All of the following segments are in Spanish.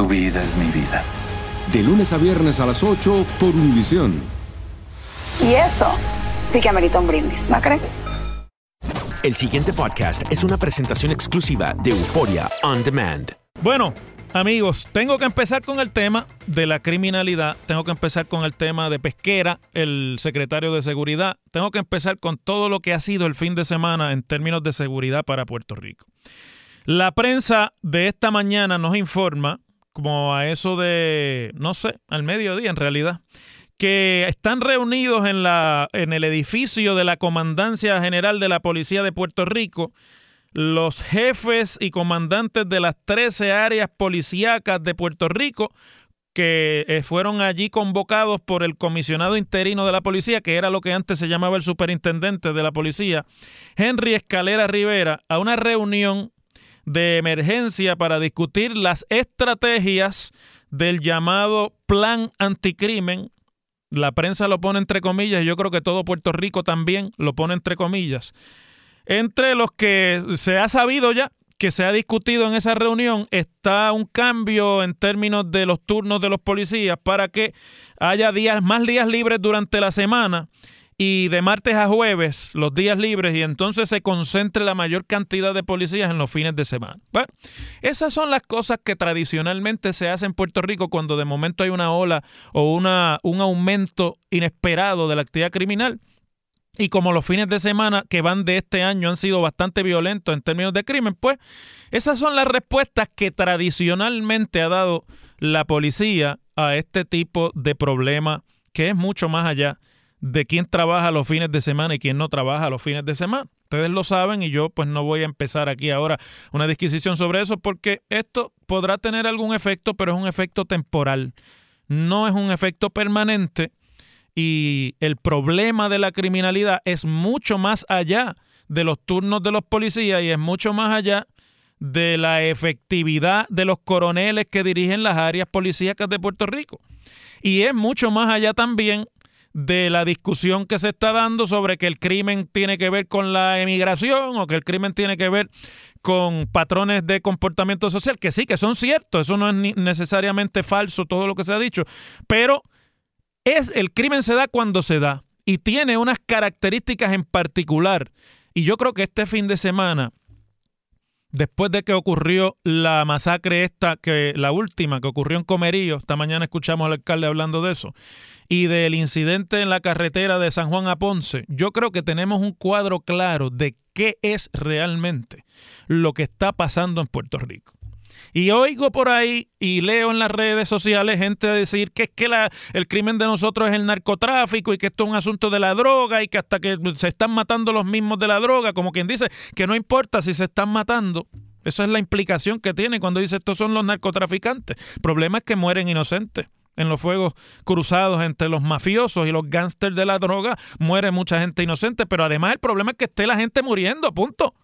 Tu vida es mi vida. De lunes a viernes a las 8 por Univisión. Y eso sí que amerita un brindis, ¿no crees? El siguiente podcast es una presentación exclusiva de Euforia On Demand. Bueno, amigos, tengo que empezar con el tema de la criminalidad, tengo que empezar con el tema de Pesquera, el secretario de Seguridad, tengo que empezar con todo lo que ha sido el fin de semana en términos de seguridad para Puerto Rico. La prensa de esta mañana nos informa, como a eso de, no sé, al mediodía en realidad, que están reunidos en, la, en el edificio de la Comandancia General de la Policía de Puerto Rico los jefes y comandantes de las 13 áreas policíacas de Puerto Rico que eh, fueron allí convocados por el comisionado interino de la policía, que era lo que antes se llamaba el superintendente de la policía, Henry Escalera Rivera, a una reunión de emergencia para discutir las estrategias del llamado plan anticrimen. La prensa lo pone entre comillas, yo creo que todo Puerto Rico también lo pone entre comillas. Entre los que se ha sabido ya que se ha discutido en esa reunión está un cambio en términos de los turnos de los policías para que haya días más días libres durante la semana y de martes a jueves los días libres y entonces se concentre la mayor cantidad de policías en los fines de semana. Bueno, esas son las cosas que tradicionalmente se hacen en Puerto Rico cuando de momento hay una ola o una, un aumento inesperado de la actividad criminal. Y como los fines de semana que van de este año han sido bastante violentos en términos de crimen, pues esas son las respuestas que tradicionalmente ha dado la policía a este tipo de problema que es mucho más allá de quién trabaja los fines de semana y quién no trabaja los fines de semana. Ustedes lo saben y yo pues no voy a empezar aquí ahora una disquisición sobre eso porque esto podrá tener algún efecto, pero es un efecto temporal. No es un efecto permanente y el problema de la criminalidad es mucho más allá de los turnos de los policías y es mucho más allá de la efectividad de los coroneles que dirigen las áreas policíacas de Puerto Rico. Y es mucho más allá también de la discusión que se está dando sobre que el crimen tiene que ver con la emigración o que el crimen tiene que ver con patrones de comportamiento social, que sí, que son ciertos, eso no es ni necesariamente falso todo lo que se ha dicho, pero es el crimen se da cuando se da y tiene unas características en particular. Y yo creo que este fin de semana, después de que ocurrió la masacre esta, que la última que ocurrió en Comerío, esta mañana escuchamos al alcalde hablando de eso, y del incidente en la carretera de San Juan a Ponce, yo creo que tenemos un cuadro claro de qué es realmente lo que está pasando en Puerto Rico. Y oigo por ahí y leo en las redes sociales gente decir que es que la, el crimen de nosotros es el narcotráfico y que esto es un asunto de la droga y que hasta que se están matando los mismos de la droga, como quien dice que no importa si se están matando. Esa es la implicación que tiene cuando dice estos son los narcotraficantes. El problema es que mueren inocentes. En los fuegos cruzados entre los mafiosos y los gángsters de la droga muere mucha gente inocente, pero además el problema es que esté la gente muriendo, punto.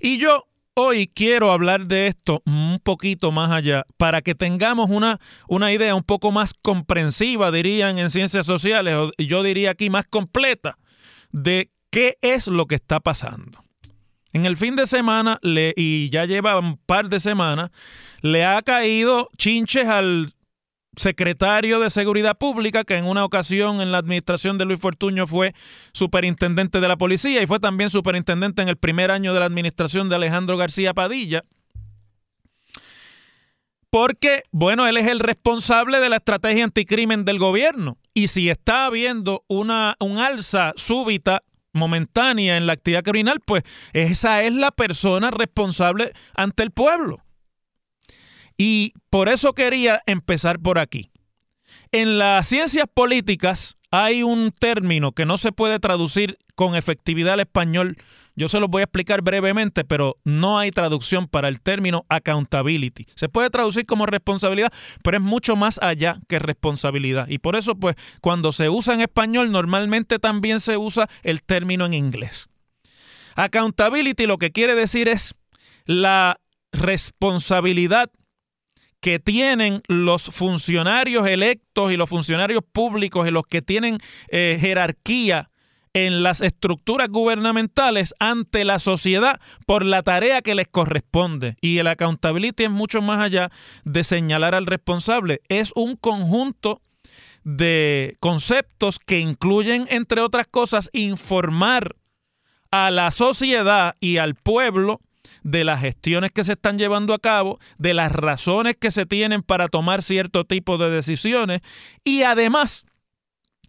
Y yo hoy quiero hablar de esto un poquito más allá para que tengamos una, una idea un poco más comprensiva, dirían en ciencias sociales, o yo diría aquí más completa, de qué es lo que está pasando. En el fin de semana, y ya lleva un par de semanas, le ha caído chinches al secretario de Seguridad Pública, que en una ocasión en la administración de Luis Fortuño fue superintendente de la policía y fue también superintendente en el primer año de la administración de Alejandro García Padilla. Porque, bueno, él es el responsable de la estrategia anticrimen del gobierno. Y si está habiendo una, un alza súbita, momentánea en la actividad criminal, pues esa es la persona responsable ante el pueblo. Y por eso quería empezar por aquí. En las ciencias políticas hay un término que no se puede traducir con efectividad al español. Yo se lo voy a explicar brevemente, pero no hay traducción para el término accountability. Se puede traducir como responsabilidad, pero es mucho más allá que responsabilidad. Y por eso, pues, cuando se usa en español, normalmente también se usa el término en inglés. Accountability lo que quiere decir es la responsabilidad que tienen los funcionarios electos y los funcionarios públicos y los que tienen eh, jerarquía en las estructuras gubernamentales ante la sociedad por la tarea que les corresponde. Y el accountability es mucho más allá de señalar al responsable. Es un conjunto de conceptos que incluyen, entre otras cosas, informar a la sociedad y al pueblo de las gestiones que se están llevando a cabo, de las razones que se tienen para tomar cierto tipo de decisiones y además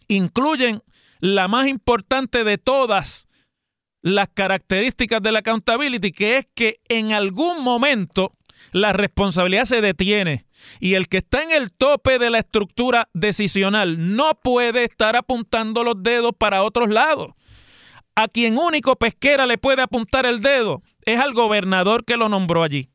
incluyen la más importante de todas las características de la accountability, que es que en algún momento la responsabilidad se detiene y el que está en el tope de la estructura decisional no puede estar apuntando los dedos para otros lados. A quien único Pesquera le puede apuntar el dedo es al gobernador que lo nombró allí.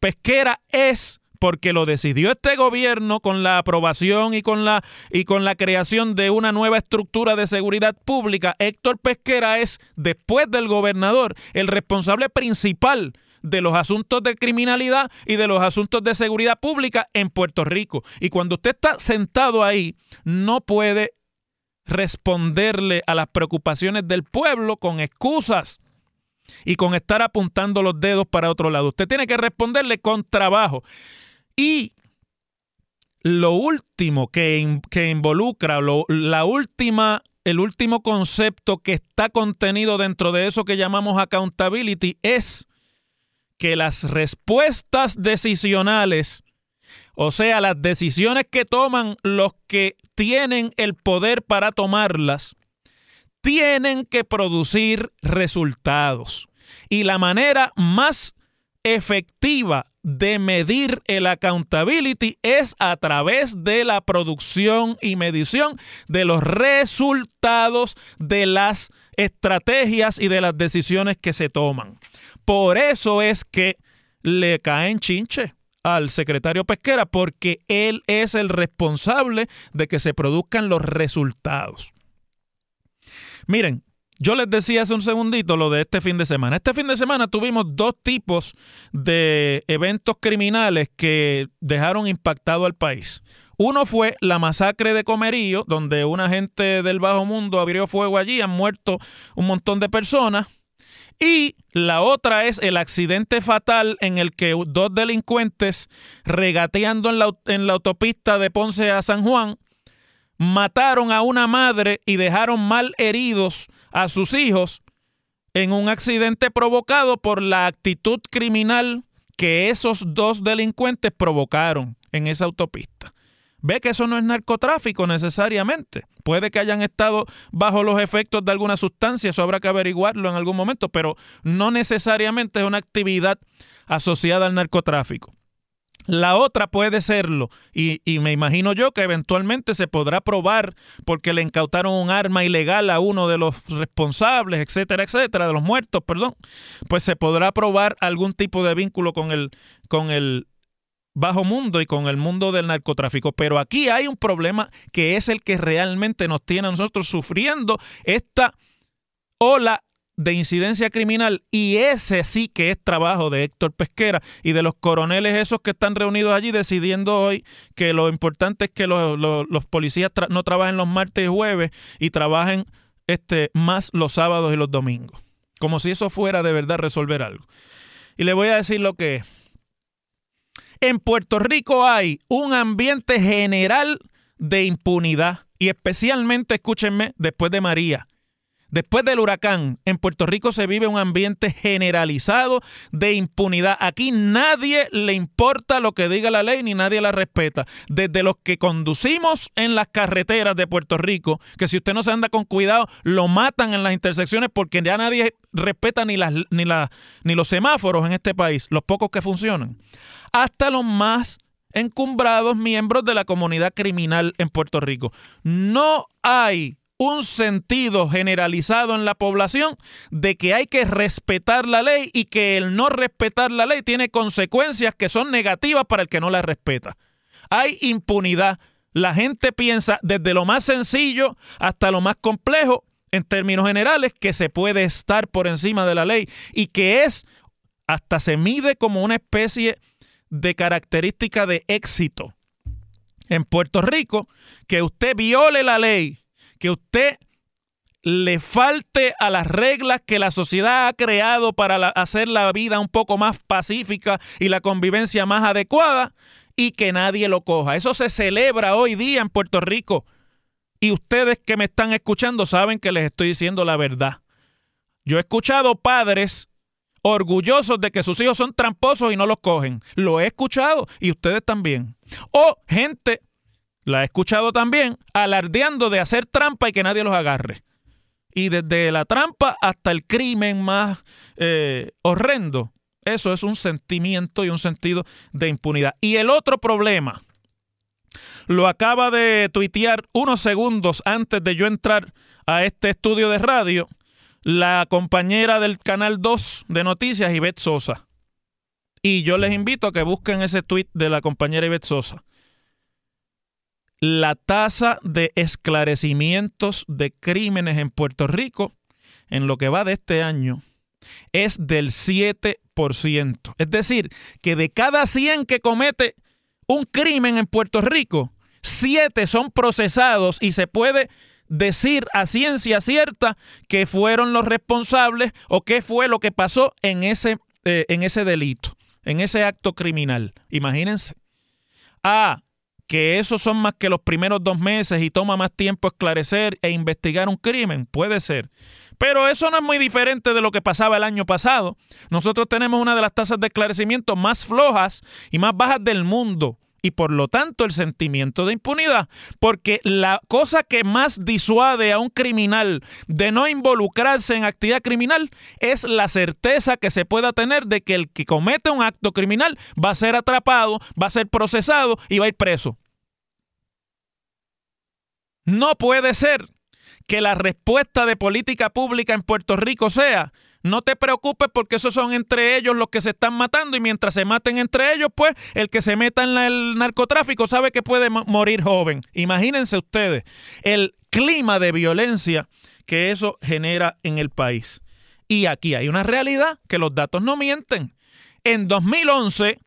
Pesquera es porque lo decidió este gobierno con la aprobación y con la, y con la creación de una nueva estructura de seguridad pública. Héctor Pesquera es, después del gobernador, el responsable principal de los asuntos de criminalidad y de los asuntos de seguridad pública en Puerto Rico. Y cuando usted está sentado ahí, no puede responderle a las preocupaciones del pueblo con excusas y con estar apuntando los dedos para otro lado. Usted tiene que responderle con trabajo. Y lo último que, que involucra, la última, el último concepto que está contenido dentro de eso que llamamos accountability es que las respuestas decisionales, o sea, las decisiones que toman los que tienen el poder para tomarlas, tienen que producir resultados. Y la manera más efectiva de medir el accountability es a través de la producción y medición de los resultados de las estrategias y de las decisiones que se toman. Por eso es que le caen chinche al secretario Pesquera, porque él es el responsable de que se produzcan los resultados. Miren, yo les decía hace un segundito lo de este fin de semana. Este fin de semana tuvimos dos tipos de eventos criminales que dejaron impactado al país. Uno fue la masacre de Comerío, donde una gente del bajo mundo abrió fuego allí, han muerto un montón de personas. Y la otra es el accidente fatal en el que dos delincuentes regateando en la, en la autopista de Ponce a San Juan mataron a una madre y dejaron mal heridos a sus hijos en un accidente provocado por la actitud criminal que esos dos delincuentes provocaron en esa autopista. ve que eso no es narcotráfico necesariamente. Puede que hayan estado bajo los efectos de alguna sustancia, eso habrá que averiguarlo en algún momento, pero no necesariamente es una actividad asociada al narcotráfico. La otra puede serlo, y, me imagino yo que eventualmente se podrá probar porque le incautaron un arma ilegal a uno de los responsables, etcétera, etcétera, de los muertos, perdón, pues se podrá probar algún tipo de vínculo con el, con el bajo mundo y con el mundo del narcotráfico. Pero aquí hay un problema que es el que realmente nos tiene a nosotros sufriendo esta ola de incidencia criminal y ese sí que es trabajo de Héctor Pesquera y de los coroneles esos que están reunidos allí decidiendo hoy que lo importante es que los, policías no trabajen los martes y jueves y trabajen este, más los sábados y los domingos. Como si eso fuera de verdad resolver algo. Y le voy a decir lo que es. En Puerto Rico hay un ambiente general de impunidad y especialmente, escúchenme, después de María Después del huracán, en Puerto Rico se vive un ambiente generalizado de impunidad. Aquí nadie le importa lo que diga la ley ni nadie la respeta. Desde los que conducimos en las carreteras de Puerto Rico, que si usted no se anda con cuidado, lo matan en las intersecciones porque ya nadie respeta ni, las, ni, ni los semáforos en este país, los pocos que funcionan. Hasta los más encumbrados miembros de la comunidad criminal en Puerto Rico. No hay un sentido generalizado en la población de que hay que respetar la ley y que el no respetar la ley tiene consecuencias que son negativas para el que no la respeta. Hay impunidad. La gente piensa desde lo más sencillo hasta lo más complejo, en términos generales, que se puede estar por encima de la ley y que es, hasta se mide como una especie de característica de éxito. En Puerto Rico, que usted viole la ley que usted le falte a las reglas que la sociedad ha creado para hacer la vida un poco más pacífica y la convivencia más adecuada y que nadie lo coja. Eso se celebra hoy día en Puerto Rico. Y ustedes que me están escuchando saben que les estoy diciendo la verdad. Yo he escuchado padres orgullosos de que sus hijos son tramposos y no los cogen. Lo he escuchado y ustedes también. O gente la he escuchado también, alardeando de hacer trampa y que nadie los agarre. Y desde la trampa hasta el crimen más eh, horrendo. Eso es un sentimiento y un sentido de impunidad. Y el otro problema, lo acaba de tuitear unos segundos antes de yo entrar a este estudio de radio, la compañera del Canal 2 de Noticias, Ivette Sosa. Y yo les invito a que busquen ese tuit de la compañera Ivette Sosa la tasa de esclarecimientos de crímenes en Puerto Rico en lo que va de este año es del 7%. Es decir, que de cada 100 que comete un crimen en Puerto Rico, 7 son procesados y se puede decir a ciencia cierta que fueron los responsables o qué fue lo que pasó en ese, eh, en ese delito, en ese acto criminal. Imagínense. Ah, que esos son más que los primeros dos meses y toma más tiempo esclarecer e investigar un crimen, puede ser. Pero eso no es muy diferente de lo que pasaba el año pasado. Nosotros tenemos una de las tasas de esclarecimiento más flojas y más bajas del mundo y por lo tanto el sentimiento de impunidad. Porque la cosa que más disuade a un criminal de no involucrarse en actividad criminal es la certeza que se pueda tener de que el que comete un acto criminal va a ser atrapado, va a ser procesado y va a ir preso. No puede ser que la respuesta de política pública en Puerto Rico sea no te preocupes porque esos son entre ellos los que se están matando y mientras se maten entre ellos, pues el que se meta en el narcotráfico sabe que puede morir joven. Imagínense ustedes el clima de violencia que eso genera en el país. Y aquí hay una realidad que los datos no mienten. En 2011,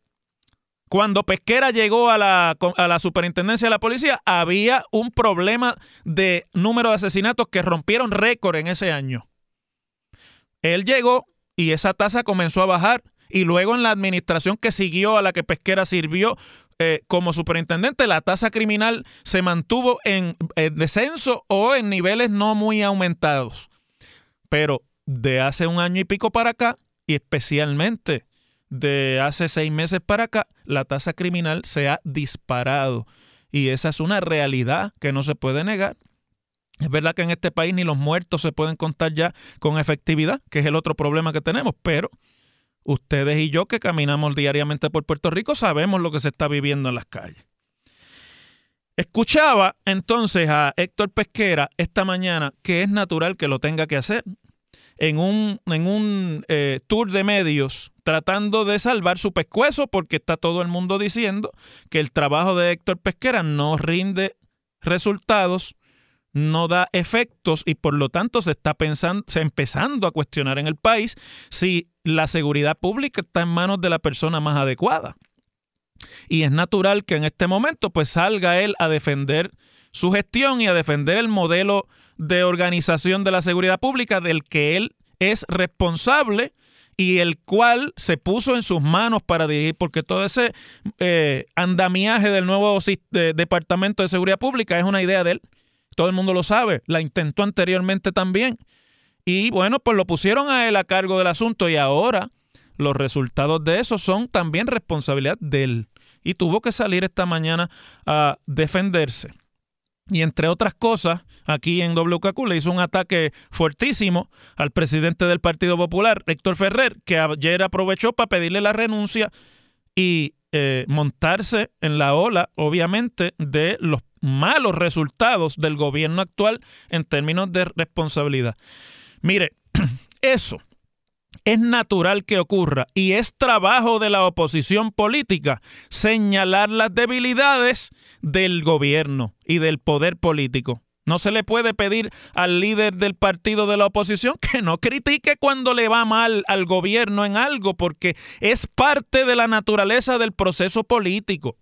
cuando Pesquera llegó a la, a la, superintendencia de la policía, había un problema de número de asesinatos que rompieron récord en ese año. Él llegó y esa tasa comenzó a bajar y luego en la administración que siguió a la que Pesquera sirvió eh, como superintendente, la tasa criminal se mantuvo en, descenso o en niveles no muy aumentados. Pero de hace un año y pico para acá, y especialmente de hace seis meses para acá, la tasa criminal se ha disparado. y esa es una realidad que no se puede negar. Es verdad que en este país ni los muertos se pueden contar ya con efectividad, que es el otro problema que tenemos, pero ustedes y yo que caminamos diariamente por Puerto Rico sabemos lo que se está viviendo en las calles. Escuchaba entonces a Héctor Pesquera esta mañana que es natural que lo tenga que hacer en un, en un eh, tour de medios tratando de salvar su pescuezo porque está todo el mundo diciendo que el trabajo de Héctor Pesquera no rinde resultados, no da efectos y por lo tanto se está pensando, se empezando a cuestionar en el país si la seguridad pública está en manos de la persona más adecuada. Y es natural que en este momento pues salga él a defender su gestión y a defender el modelo de organización de la seguridad pública del que él es responsable y el cual se puso en sus manos para dirigir, porque todo ese eh, andamiaje del nuevo Departamento de Seguridad Pública es una idea de él. Todo el mundo lo sabe, la intentó anteriormente también. Y bueno, pues lo pusieron a él a cargo del asunto y ahora los resultados de eso son también responsabilidad de él. Y tuvo que salir esta mañana a defenderse. Y entre otras cosas, aquí en WKQ le hizo un ataque fuertísimo al presidente del Partido Popular, Héctor Ferrer, que ayer aprovechó para pedirle la renuncia y eh, montarse en la ola, obviamente, de los malos resultados del gobierno actual en términos de responsabilidad. Mire, eso es natural que ocurra y es trabajo de la oposición política señalar las debilidades del gobierno y del poder político. No se le puede pedir al líder del partido de la oposición que no critique cuando le va mal al gobierno en algo, porque es parte de la naturaleza del proceso político.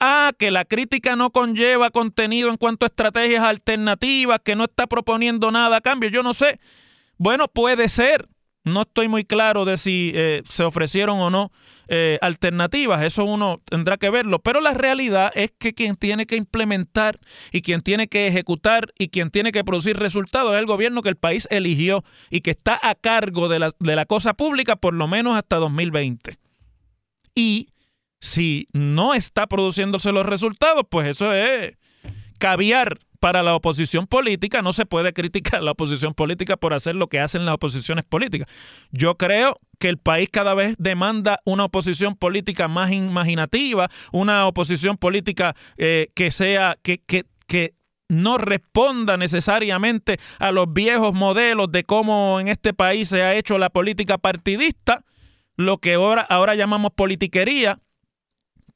Ah, que la crítica no conlleva contenido en cuanto a estrategias alternativas, que no está proponiendo nada a cambio, yo no sé. Bueno, puede ser, no estoy muy claro de si eh, se ofrecieron o no eh, alternativas, eso uno tendrá que verlo, pero la realidad es que quien tiene que implementar y quien tiene que ejecutar y quien tiene que producir resultados es el gobierno que el país eligió y que está a cargo de la, de la cosa pública por lo menos hasta 2020. Y si no está produciéndose los resultados, pues eso es caviar para la oposición política, no se puede criticar a la oposición política por hacer lo que hacen las oposiciones políticas. Yo creo que el país cada vez demanda una oposición política más imaginativa, una oposición política eh, que sea, que, que, que no responda necesariamente a los viejos modelos de cómo en este país se ha hecho la política partidista, lo que ahora, ahora llamamos politiquería.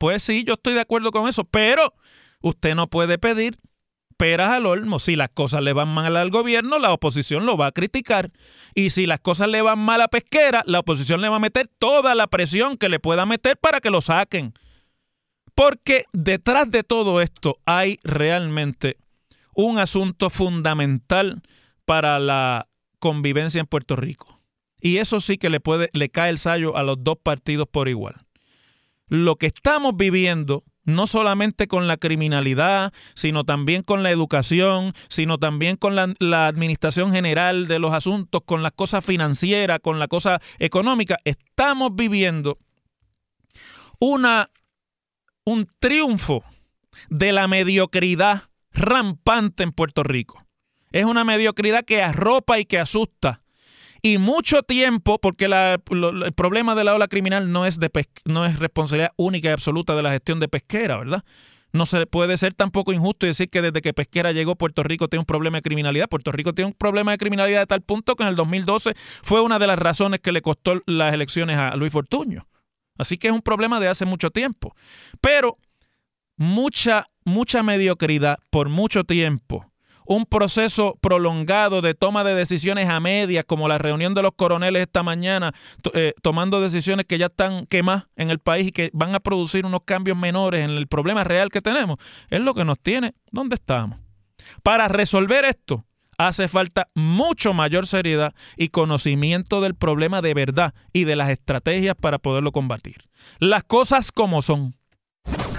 Pues sí, yo estoy de acuerdo con eso, pero usted no puede pedir peras al olmo. Si las cosas le van mal al gobierno, la oposición lo va a criticar. Y si las cosas le van mal a Pesquera, la oposición le va a meter toda la presión que le pueda meter para que lo saquen. Porque detrás de todo esto hay realmente un asunto fundamental para la convivencia en Puerto Rico. Y eso sí que le puede le cae el sallo a los dos partidos por igual. Lo que estamos viviendo no solamente con la criminalidad, sino también con la educación, sino también con la, administración general de los asuntos, con las cosas financieras, con la cosa económica. Estamos viviendo una, un triunfo de la mediocridad rampante en Puerto Rico. Es una mediocridad que arropa y que asusta y mucho tiempo, porque el problema de la ola criminal no es, de no es responsabilidad única y absoluta de la gestión de pesquera, ¿verdad? No se puede ser tampoco injusto decir que desde que Pesquera llegó Puerto Rico tiene un problema de criminalidad. Puerto Rico tiene un problema de criminalidad de tal punto que en el 2012 fue una de las razones que le costó las elecciones a Luis Fortuño. Así que es un problema de hace mucho tiempo. Pero mucha, mucha mediocridad por mucho tiempo un proceso prolongado de toma de decisiones a medias, como la reunión de los coroneles esta mañana, eh, tomando decisiones que ya están quemadas en el país y que van a producir unos cambios menores en el problema real que tenemos, es lo que nos tiene donde estamos. Para resolver esto, hace falta mucho mayor seriedad y conocimiento del problema de verdad y de las estrategias para poderlo combatir. Las cosas como son.